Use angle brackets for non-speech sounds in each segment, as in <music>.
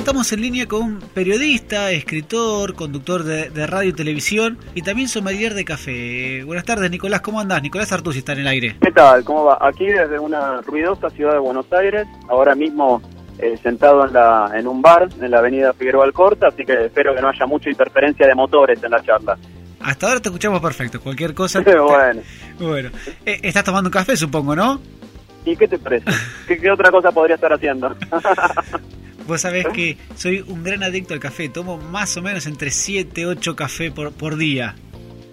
estamos en línea con un periodista, escritor, conductor de, radio y televisión y también sommelier de café. Buenas tardes, Nicolás, ¿cómo andás? Nicolás Artusi está en el aire. ¿Qué tal? ¿Cómo va? Aquí desde una ruidosa ciudad de Buenos Aires, ahora mismo eh, sentado en, la, en un bar en la avenida Figueroa Alcorta, así que espero que no haya mucha interferencia de motores en la charla. Hasta ahora te escuchamos perfecto, cualquier cosa. <laughs> bueno. Bueno, eh, estás tomando un café, supongo, ¿no? ¿Y qué te parece? ¿Qué, otra cosa podría estar haciendo? <laughs> Vos sabés que soy un gran adicto al café, tomo más o menos entre 7, 8 café por, por día.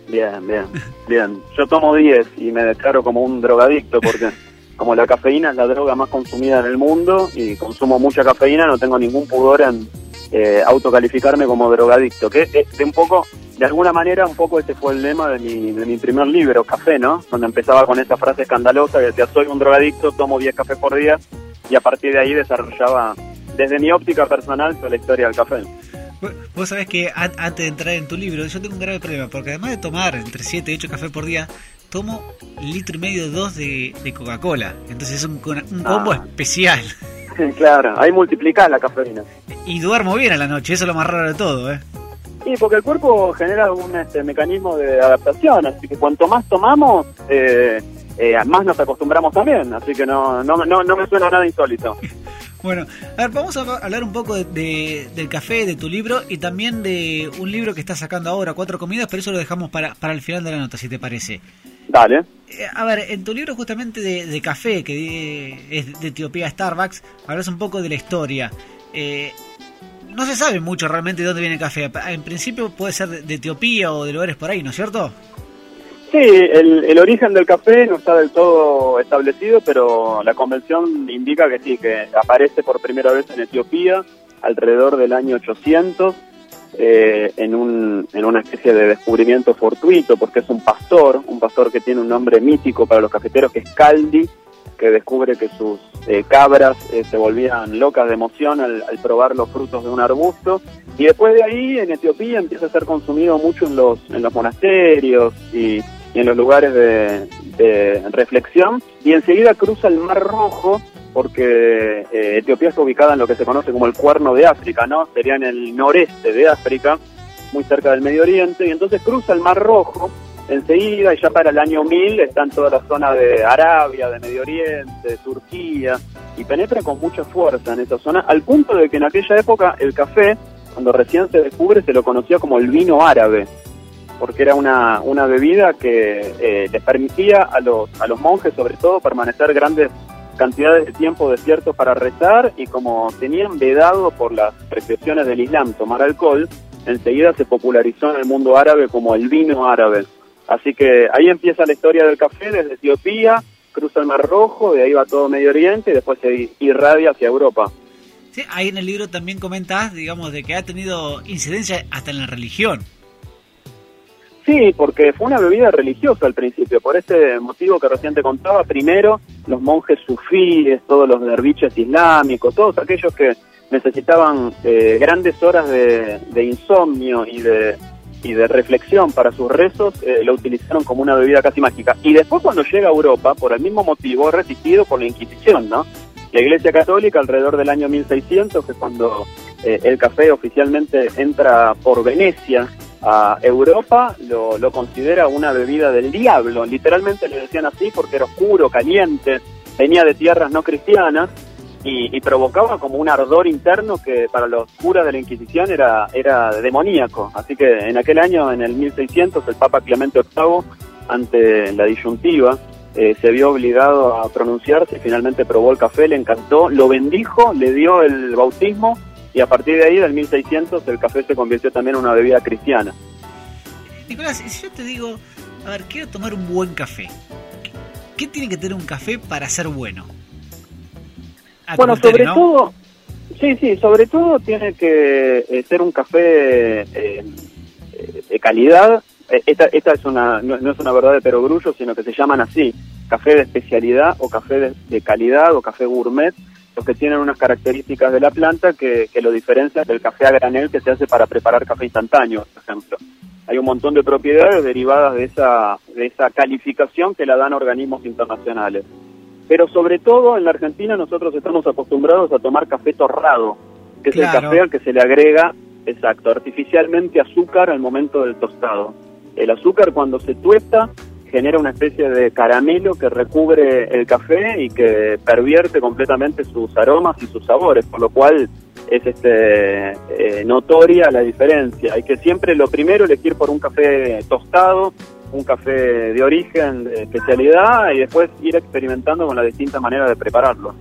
Bien, bien, bien. Yo tomo 10 y me declaro como un drogadicto porque <laughs> como la cafeína es la droga más consumida en el mundo y consumo mucha cafeína, no tengo ningún pudor en eh, autocalificarme como drogadicto, que eh, de un poco, de alguna manera, un poco ese fue el lema de mi, de mi primer libro, Café, ¿no? Donde empezaba con esa frase escandalosa que decía, soy un drogadicto, tomo 10 cafés por día, y a partir de ahí desarrollaba, desde mi óptica personal, toda la historia del café. Vos sabés que antes de entrar en tu libro, yo tengo un grave problema, porque además de tomar entre 7 y 8 cafés por día, tomo litro y medio, dos de, Coca-Cola. Entonces es un, un combo ah. especial. claro, ahí multiplicás la cafeína. Y duermo bien a la noche, eso es lo más raro de todo, ¿eh? Sí, porque el cuerpo genera un este, mecanismo de adaptación, así que cuanto más tomamos, eh, eh, más nos acostumbramos también, así que no, no, no, no me suena nada insólito. Bueno, a ver, vamos a hablar un poco de, del café, de tu libro y también de un libro que estás sacando ahora, Cuatro Comidas, pero eso lo dejamos para, para el final de la nota, si te parece. Dale. Eh, a ver, en tu libro justamente de, café, que es de Etiopía Starbucks, hablas un poco de la historia. Eh, no se sabe mucho realmente de dónde viene el café. En principio puede ser de, Etiopía o de lugares por ahí, ¿no es cierto? Sí, el, el, origen del café no está del todo establecido, pero la convención indica que sí, que aparece por primera vez en Etiopía alrededor del año 800 eh, en, un, en una especie de descubrimiento fortuito, porque es un pastor, un pastor que tiene un nombre mítico para los cafeteros, que es Caldi, que descubre que sus eh, cabras eh, se volvían locas de emoción al, probar los frutos de un arbusto. Y después de ahí, en Etiopía, empieza a ser consumido mucho en los, en los monasterios y, en los lugares de, reflexión. Y enseguida cruza el Mar Rojo porque eh, Etiopía está ubicada en lo que se conoce como el cuerno de África, ¿no? Sería en el noreste de África, muy cerca del Medio Oriente, y entonces cruza el Mar Rojo enseguida y ya para el año 1000 está en toda la zona de Arabia, de Medio Oriente, Turquía, y penetra con mucha fuerza en esa zona, al punto de que en aquella época el café, cuando recién se descubre, se lo conocía como el vino árabe, porque era una, una bebida que eh, les permitía a los, a los monjes, sobre todo, permanecer grandes cantidades de tiempo desiertos para rezar y como tenían vedado por las prescripciones del Islam tomar alcohol, enseguida se popularizó en el mundo árabe como el vino árabe. Así que ahí empieza la historia del café desde Etiopía, cruza el Mar Rojo, de ahí va todo Medio Oriente y después se irradia hacia Europa. Sí, ahí en el libro también comentás, digamos, de que ha tenido incidencia hasta en la religión. Sí, porque fue una bebida religiosa al principio, por ese motivo que recién te contaba. Primero, los monjes sufíes, todos los derviches islámicos, todos aquellos que necesitaban eh, grandes horas de, insomnio y de, y de reflexión para sus rezos, eh, lo utilizaron como una bebida casi mágica. Y después cuando llega a Europa, por el mismo motivo, resistido por la Inquisición, ¿no? La Iglesia Católica alrededor del año 1600, que es cuando eh, el café oficialmente entra por Venecia a Europa lo, lo, considera una bebida del diablo. Literalmente le decían así porque era oscuro, caliente, venía de tierras no cristianas y, provocaba como un ardor interno que para los curas de la Inquisición era, era demoníaco. Así que en aquel año, en el 1600, el Papa Clemente VIII, ante la disyuntiva, eh, se vio obligado a pronunciarse, finalmente probó el café, le encantó, lo bendijo, le dio el bautismo y a partir de ahí, del 1600, el café se convirtió también en una bebida cristiana. Nicolás, si yo te digo, a ver, quiero tomar un buen café, ¿qué tiene que tener un café para ser bueno? bueno, sobre todo, sí, sí, sobre todo tiene que eh, ser un café eh, eh, de calidad. Esta, esta es una, no, es una verdad de perogrullo, sino que se llaman así, café de especialidad o café de calidad o café gourmet los que tienen unas características de la planta que, lo diferencian del café a granel que se hace para preparar café instantáneo, por ejemplo. Hay un montón de propiedades derivadas de esa, de esa calificación que la dan organismos internacionales. Pero sobre todo en la Argentina nosotros estamos acostumbrados a tomar café torrado. que es el café al que se le agrega, exacto, artificialmente azúcar al momento del tostado. El azúcar cuando se tuesta genera una especie de caramelo que recubre el café y que pervierte completamente sus aromas y sus sabores, por lo cual es este eh, notoria la diferencia. Hay que siempre lo primero elegir por un café tostado, un café de origen, de especialidad y después ir experimentando con la distinta manera de prepararlo.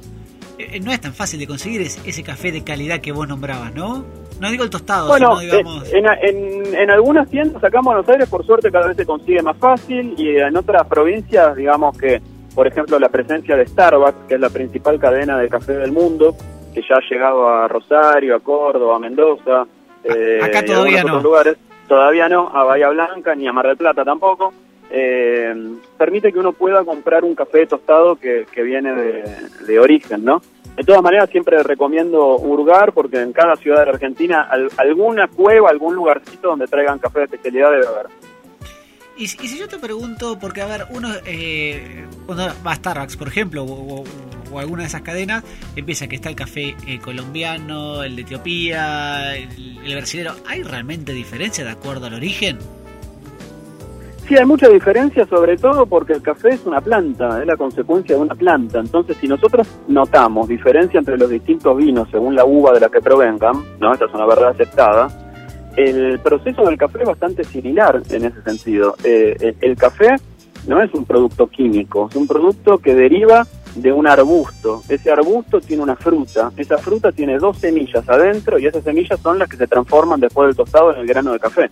Eh, no es tan fácil de conseguir ese café de calidad que vos nombrabas, ¿no? No digo el tostado, bueno, sino, digamos... en, en, en, algunas tiendas acá en Buenos Aires, por suerte, cada vez se consigue más fácil y en otras provincias, digamos que, por ejemplo, la presencia de Starbucks, que es la principal cadena de café del mundo, que ya ha llegado a Rosario, a Córdoba, a Mendoza, eh, acá todavía no. otros lugares, todavía no, a Bahía Blanca ni a Mar del Plata tampoco. Eh, permite que uno pueda comprar un café tostado que, que viene de, origen, ¿no? De todas maneras, siempre recomiendo hurgar porque en cada ciudad de la Argentina alguna cueva, algún lugarcito donde traigan café de especialidad debe haber. Y, si yo te pregunto, porque a ver, uno eh, cuando va a Starbucks, por ejemplo, o, alguna de esas cadenas, empieza que está el café eh, colombiano, el de Etiopía, el, el. ¿Hay realmente diferencia de acuerdo al origen? Sí, hay mucha diferencia, sobre todo porque el café es una planta, es la consecuencia de una planta. Entonces, si nosotros notamos diferencia entre los distintos vinos según la uva de la que provengan, ¿no? Esta es una verdad aceptada. El proceso del café es bastante similar en ese sentido. Eh, el, café no es un producto químico, es un producto que deriva de un arbusto. Ese arbusto tiene una fruta, esa fruta tiene dos semillas adentro y esas semillas son las que se transforman después del tostado en el grano de café.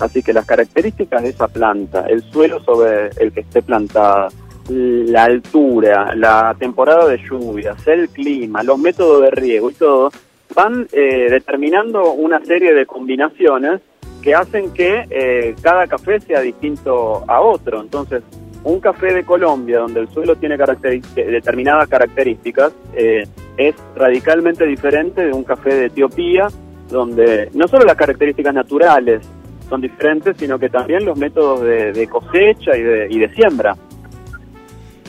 Así que las características de esa planta, el suelo sobre el que esté plantada, la altura, la temporada de lluvias, el clima, los métodos de riego y todo, van eh, determinando una serie de combinaciones que hacen que eh, cada café sea distinto a otro. Entonces, un café de Colombia, donde el suelo tiene determinadas características, eh, es radicalmente diferente de un café de Etiopía, donde no solo las características naturales son diferentes, sino que también los métodos de, cosecha y de, y de siembra.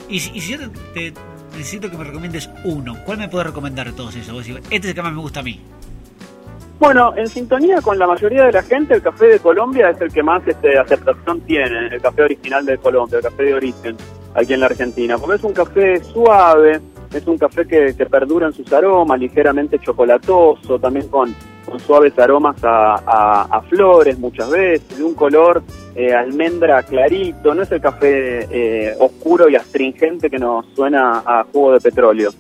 Y si, yo te, necesito que me recomiendes uno, ¿cuál me puedes recomendar de todos esos? este es el que más me gusta a mí. Bueno, en sintonía con la mayoría de la gente, el café de Colombia es el que más este, aceptación tiene, el café original de Colombia, el café de origen aquí en la Argentina, porque es un café suave, es un café que, que perdura en sus aromas, ligeramente chocolatoso, también con con suaves aromas a, flores muchas veces, de un color eh, almendra clarito, no es el café eh, oscuro y astringente que nos suena a jugo de petróleo.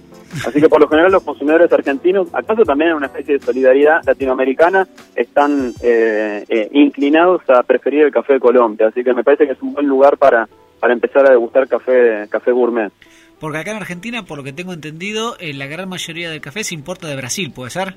Así que por lo general los consumidores argentinos, acaso también en una especie de solidaridad latinoamericana, están eh, inclinados a preferir el café de Colombia. Así que me parece que es un buen lugar para, para empezar a degustar café, café gourmet. Porque acá en Argentina, por lo que tengo entendido, la gran mayoría del café se importa de Brasil, ¿puede ser?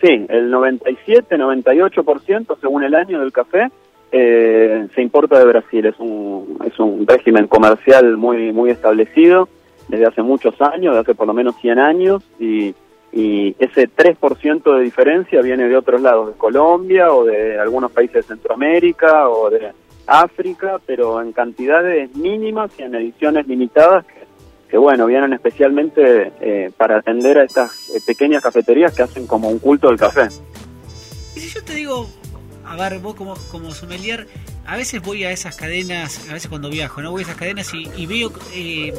Sí, el 97, 98% según el año del café eh, se importa de Brasil. Es un, es un régimen comercial muy, muy establecido desde hace muchos años, desde hace por lo menos 100 años, y, y ese 3% de diferencia viene de otros lados, de Colombia o de algunos países de Centroamérica o de África, pero en cantidades mínimas y en ediciones limitadas que bueno, vienen especialmente eh, para atender a estas eh, pequeñas cafeterías que hacen como un culto del café. Y si yo te digo, a ver, vos como, como sommelier, a veces voy a esas cadenas, a veces cuando viajo, ¿no? Voy a esas cadenas y, veo eh,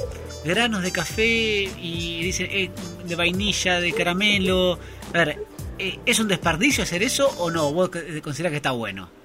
granos de café y dicen de vainilla, de caramelo. A ver, ¿es un desperdicio hacer eso o no? ¿Vos considerás que está bueno?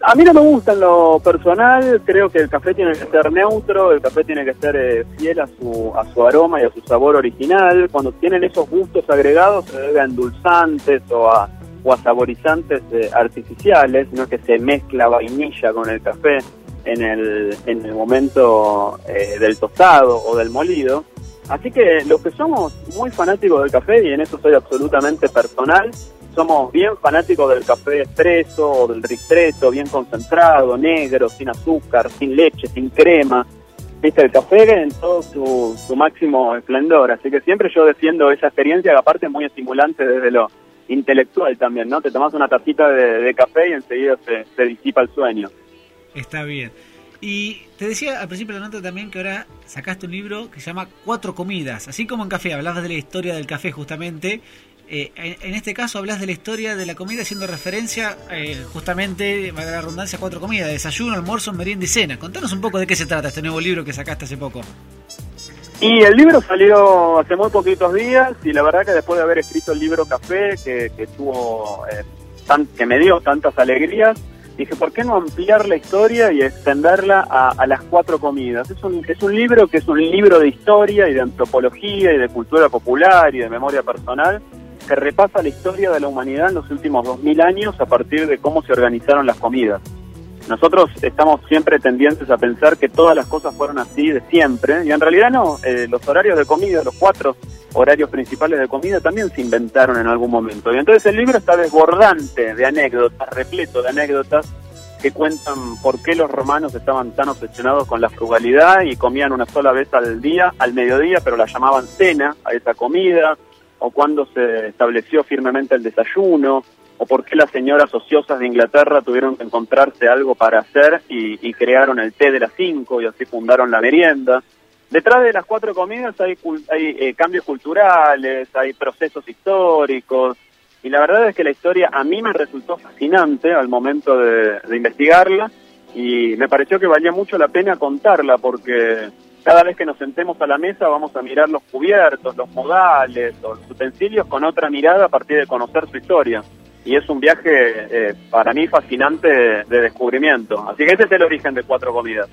A mí no me gusta en lo personal, creo que el café tiene que ser neutro, el café tiene que ser eh, fiel a su, a su aroma y a su sabor original. Cuando tienen esos gustos agregados se debe a endulzantes o a, o a saborizantes eh, artificiales, no que se mezcla vainilla con el café en el, en el momento eh, del tostado o del molido. Así que los que somos muy fanáticos del café, y en eso soy absolutamente personal, somos bien fanáticos del café expreso o del ristretto, bien concentrado, negro, sin azúcar, sin leche, sin crema. Viste, el café en todo su, su máximo esplendor. Así que siempre yo defiendo esa experiencia que aparte es muy estimulante desde lo intelectual también, ¿no? Te tomas una tacita de, café y enseguida se, se disipa el sueño. Está bien. Y te decía al principio de la nota también que ahora sacaste un libro que se llama Cuatro Comidas. Así como en café hablabas de la historia del café justamente, Eh, en, este caso hablas de la historia de la comida haciendo referencia eh, justamente, valga la redundancia, a cuatro comidas, desayuno, almuerzo, merienda y cena. Contanos un poco de qué se trata este nuevo libro que sacaste hace poco. Y el libro salió hace muy poquitos días y la verdad que después de haber escrito el libro Café, que, que tuvo, eh, que me dio tantas alegrías, dije, ¿por qué no ampliar la historia y extenderla a, las cuatro comidas? Es un, es un libro que es un libro de historia y de antropología y de cultura popular y de memoria personal que repasa la historia de la humanidad en los últimos dos mil años a partir de cómo se organizaron las comidas. Nosotros estamos siempre tendientes a pensar que todas las cosas fueron así de siempre, y en realidad no, eh, los horarios de comida, los cuatro horarios principales de comida también se inventaron en algún momento. Y entonces el libro está desbordante de anécdotas, repleto de anécdotas que cuentan por qué los romanos estaban tan obsesionados con la frugalidad y comían una sola vez al día, al mediodía, pero la llamaban cena a esa comida, o cuándo se estableció firmemente el desayuno, o por qué las señoras ociosas de Inglaterra tuvieron que encontrarse algo para hacer y, crearon el té de las cinco y así fundaron la merienda. Detrás de las cuatro comidas hay, hay eh, cambios culturales, hay procesos históricos, y la verdad es que la historia a mí me resultó fascinante al momento de, de investigarla y me pareció que valía mucho la pena contarla porque cada vez que nos sentemos a la mesa vamos a mirar los cubiertos, los modales, los utensilios con otra mirada a partir de conocer su historia y es un viaje eh, para mí fascinante de, descubrimiento. Así que ese es el origen de Cuatro Comidas.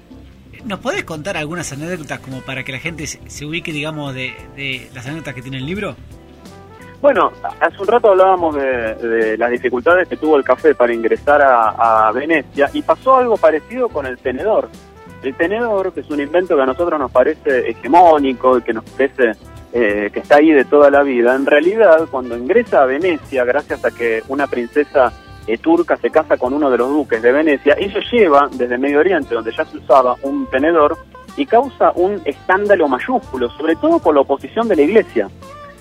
¿Nos podés contar algunas anécdotas como para que la gente se, ubique, digamos, de, las anécdotas que tiene el libro? Bueno, hace un rato hablábamos de, las dificultades que tuvo el café para ingresar a, Venecia y pasó algo parecido con el tenedor. El tenedor, que es un invento que a nosotros nos parece hegemónico y que nos parece eh, que está ahí de toda la vida, en realidad cuando ingresa a Venecia, gracias a que una princesa eh, turca se casa con uno de los duques de Venecia, ella lleva desde Medio Oriente, donde ya se usaba un tenedor, y causa un escándalo mayúsculo, sobre todo por la oposición de la iglesia.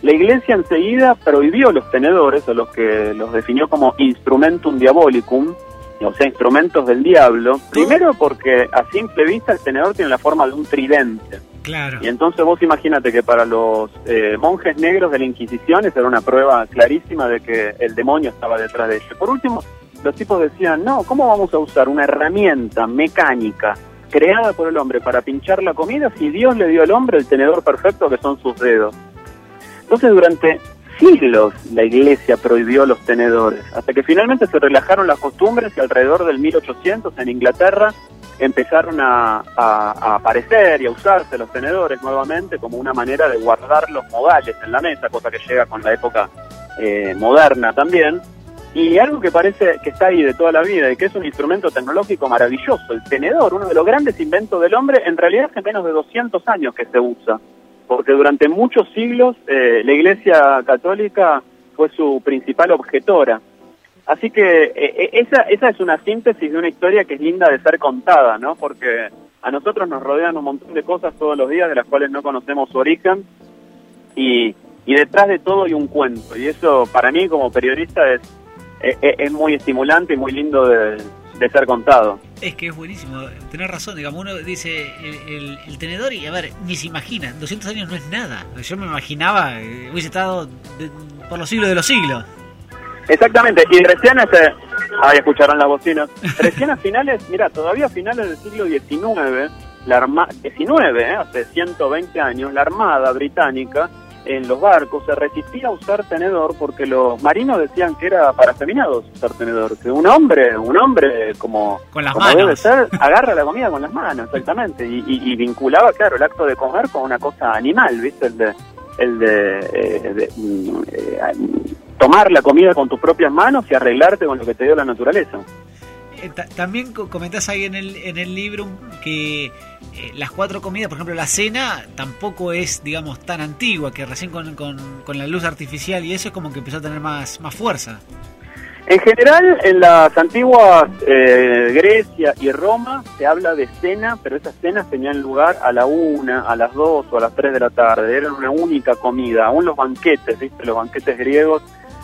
La iglesia enseguida prohibió los tenedores, o los que los definió como instrumentum diabolicum, o sea, instrumentos del diablo. Primero porque a simple vista el tenedor tiene la forma de un tridente. Claro. Y entonces vos imagínate que para los eh, monjes negros de la Inquisición esa era una prueba clarísima de que el demonio estaba detrás de ellos. Por último, los tipos decían, no, ¿cómo vamos a usar una herramienta mecánica creada por el hombre para pinchar la comida si Dios le dio al hombre el tenedor perfecto que son sus dedos? Entonces durante siglos la iglesia prohibió los tenedores, hasta que finalmente se relajaron las costumbres y alrededor del 1800 en Inglaterra empezaron a, aparecer y a usarse los tenedores nuevamente como una manera de guardar los modales en la mesa, cosa que llega con la época eh, moderna también. Y algo que parece que está ahí de toda la vida y que es un instrumento tecnológico maravilloso, el tenedor, uno de los grandes inventos del hombre, en realidad hace menos de 200 años que se usa, porque durante muchos siglos eh, la Iglesia Católica fue su principal objetora Así que eh, eh, esa, esa es una síntesis de una historia que es linda de ser contada, ¿no? Porque a nosotros nos rodean un montón de cosas todos los días de las cuales no conocemos su origen y, y detrás de todo hay un cuento. Y eso para mí como periodista es, es, muy estimulante y muy lindo de, ser contado. Es que es buenísimo, tenés razón, digamos, uno dice el, tenedor y a ver, ni se imagina, 200 años no es nada. Yo me imaginaba, eh, hubiese estado por los siglos de los siglos. Exactamente, y recién, este, ahí escucharán las bocinas, recién a finales, mira, todavía a finales del siglo XIX, la armada, 19, eh, hace 120 años, la Armada Británica en los barcos se resistía a usar tenedor porque los marinos decían que era para feminados usar tenedor, que un hombre, un hombre como, con las debe ser, agarra la comida con las manos, exactamente, y, vinculaba, claro, el acto de comer con una cosa animal, ¿viste? El de, el de, eh, mm, eh, tomar la comida con tus propias manos y arreglarte con lo que te dio la naturaleza. Eh, también comentás ahí en el, en el libro que eh, las cuatro comidas, por ejemplo la cena, tampoco es, digamos, tan antigua, que recién con, con, la luz artificial y eso es como que empezó a tener más, más fuerza. En general, en las antiguas eh, Grecia y Roma se habla de cena, pero esas cenas tenían lugar a la una, a las dos o a las tres de la tarde. Eran una única comida. Aún los banquetes, ¿viste? Los banquetes griegos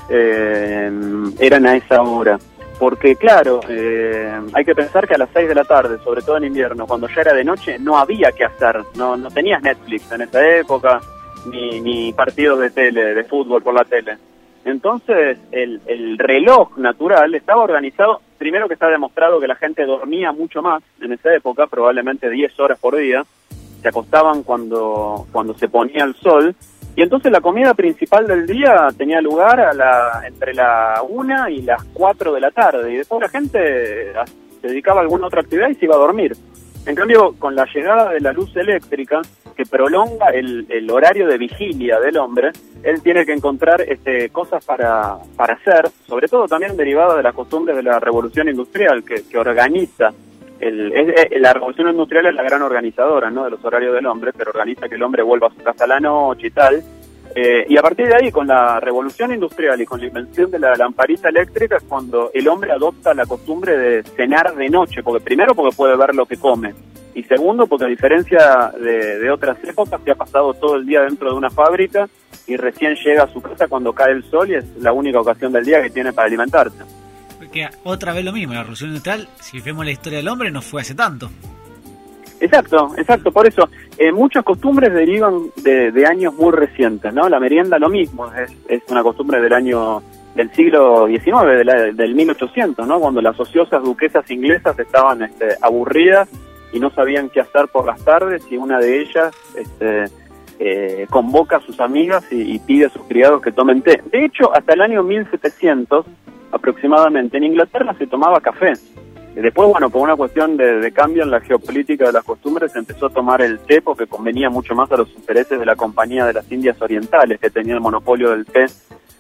eran a esa hora. Porque claro, eh, hay que pensar que a las 6 de la tarde, sobre todo en invierno, cuando ya era de noche, no había que hacer, no, no tenías Netflix en esa época, ni, ni partidos de tele, de fútbol por la tele. Entonces, el, el reloj natural estaba organizado, primero que está demostrado que la gente dormía mucho más en esa época, probablemente 10 horas por día, se acostaban cuando, cuando se ponía el sol, y entonces la comida principal del día tenía lugar a la, entre la 1 y las 4 de la tarde, y después la gente se dedicaba a alguna otra actividad y se iba a dormir. En cambio, con la llegada de la luz eléctrica, que prolonga el, horario de vigilia del hombre, él tiene que encontrar este, cosas para, para hacer, sobre todo también derivadas de las costumbres de la revolución industrial, que, que organiza el, es, la revolución industrial es la gran organizadora ¿no? de los horarios del hombre, pero organiza que el hombre vuelva a su casa a la noche y tal. Eh, y a partir de ahí, con la revolución industrial y con la invención de la lamparita eléctrica, es cuando el hombre adopta la costumbre de cenar de noche, porque primero porque puede ver lo que come, y segundo porque a diferencia de, de otras épocas, se ha pasado todo el día dentro de una fábrica y recién llega a su casa cuando cae el sol y es la única ocasión del día que tiene para alimentarse. Porque otra vez lo mismo, la revolución industrial, si vemos la historia del hombre, no fue hace tanto. Exacto, exacto, por eso eh, muchas costumbres derivan de, años muy recientes, ¿no? La merienda lo mismo, es, es una costumbre del año del siglo XIX, de la, del 1800, ¿no? Cuando las ociosas duquesas inglesas estaban este, aburridas y no sabían qué hacer por las tardes y una de ellas este, eh, convoca a sus amigas y, y, pide a sus criados que tomen té. De hecho, hasta el año 1700 aproximadamente en Inglaterra se tomaba café. Después, bueno, por una cuestión de, de, cambio en la geopolítica de las costumbres, se empezó a tomar el té porque convenía mucho más a los intereses de la Compañía de las Indias Orientales, que tenía el monopolio del té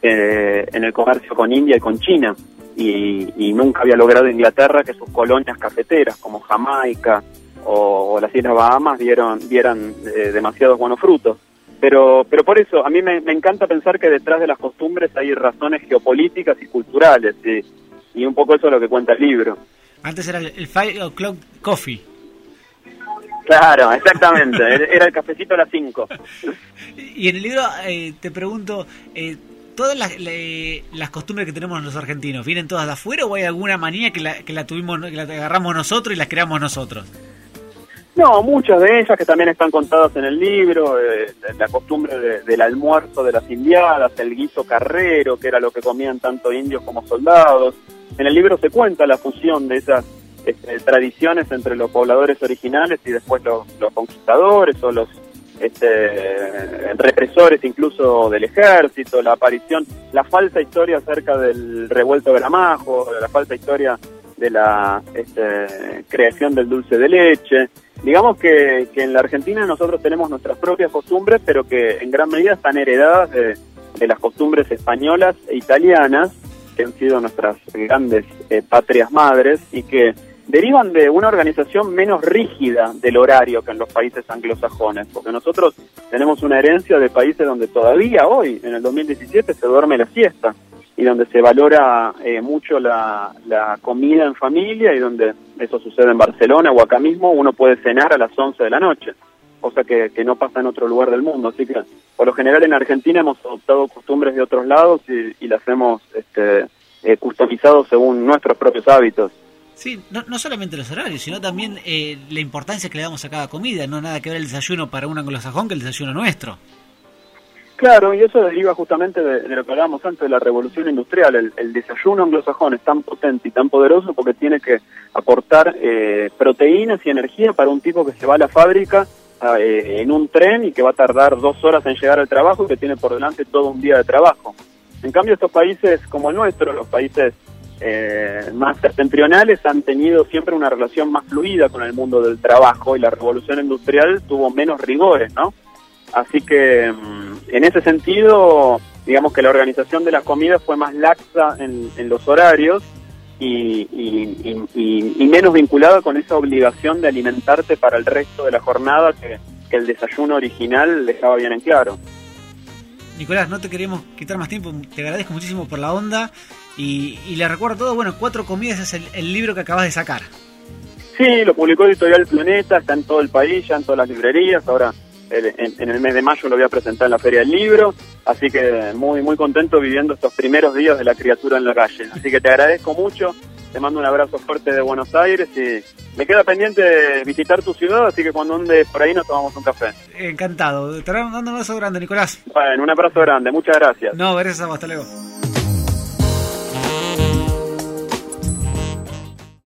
eh, en el comercio con India y con China. Y, y, nunca había logrado Inglaterra que sus colonias cafeteras, como Jamaica o, las Islas Bahamas, dieron, dieran eh, demasiados buenos frutos. Pero, pero por eso, a mí me, me, encanta pensar que detrás de las costumbres hay razones geopolíticas y culturales, y, y un poco eso es lo que cuenta el libro. Antes era el Five O'Clock Coffee. Claro, exactamente. <laughs> era el cafecito a las 5. y en el libro eh, te pregunto, eh, ¿todas las, le, las, costumbres que tenemos los argentinos vienen todas de afuera o hay alguna manía que la, que la tuvimos, que la agarramos nosotros y la creamos nosotros? No, muchas de ellas que también están contadas en el libro, eh, la costumbre de, del almuerzo de las indiadas, el guiso carrero, que era lo que comían tanto indios como soldados, en el libro se cuenta la fusión de esas este, tradiciones entre los pobladores originales y después los, los conquistadores o los este, represores incluso del ejército, la aparición, la falsa historia acerca del revuelto Gramajo, la falsa historia de la este, creación del dulce de leche. Digamos que, que, en la Argentina nosotros tenemos nuestras propias costumbres, pero que en gran medida están heredadas de, las costumbres españolas e italianas, que han sido nuestras grandes eh, patrias madres y que derivan de una organización menos rígida del horario que en los países anglosajones, porque nosotros tenemos una herencia de países donde todavía hoy, en el 2017, se duerme la siesta y donde se valora eh, mucho la, la, comida en familia y donde eso sucede en Barcelona o acá mismo, uno puede cenar a las 11 de la noche, cosa que, que no pasa en otro lugar del mundo. Así que, por lo general, en Argentina hemos adoptado costumbres de otros lados y, y las hemos este, eh, customizado según nuestros propios hábitos. Sí, no, no solamente los horarios, sino también eh, la importancia que le damos a cada comida. No nada que ver el desayuno para un anglosajón que el desayuno nuestro. Claro, y eso deriva justamente de, de, lo que hablábamos antes de la revolución industrial. El, el, desayuno anglosajón es tan potente y tan poderoso porque tiene que aportar eh, proteínas y energía para un tipo que se va a la fábrica eh, en un tren y que va a tardar dos horas en llegar al trabajo y que tiene por delante todo un día de trabajo. En cambio, estos países como el nuestro, los países eh, más septentrionales, han tenido siempre una relación más fluida con el mundo del trabajo y la revolución industrial tuvo menos rigores, ¿no? Así que en ese sentido, digamos que la organización de la comida fue más laxa en, en los horarios y, y, y, y, menos vinculada con esa obligación de alimentarte para el resto de la jornada que, que el desayuno original dejaba bien en claro. Nicolás, no te queremos quitar más tiempo, te agradezco muchísimo por la onda y, y le recuerdo todo, bueno, Cuatro Comidas es el, el, libro que acabas de sacar. Sí, lo publicó Editorial Planeta, está en todo el país, ya en todas las librerías, ahora en, en, el mes de mayo lo voy a presentar en la Feria del Libro, así que muy muy contento viviendo estos primeros días de la criatura en la calle. Así que te agradezco mucho, te mando un abrazo fuerte de Buenos Aires y me queda pendiente de visitar tu ciudad, así que cuando andes por ahí nos tomamos un café. Encantado, te dando un abrazo grande, Nicolás. Bueno, un abrazo grande, muchas gracias. No, gracias a vos, hasta luego.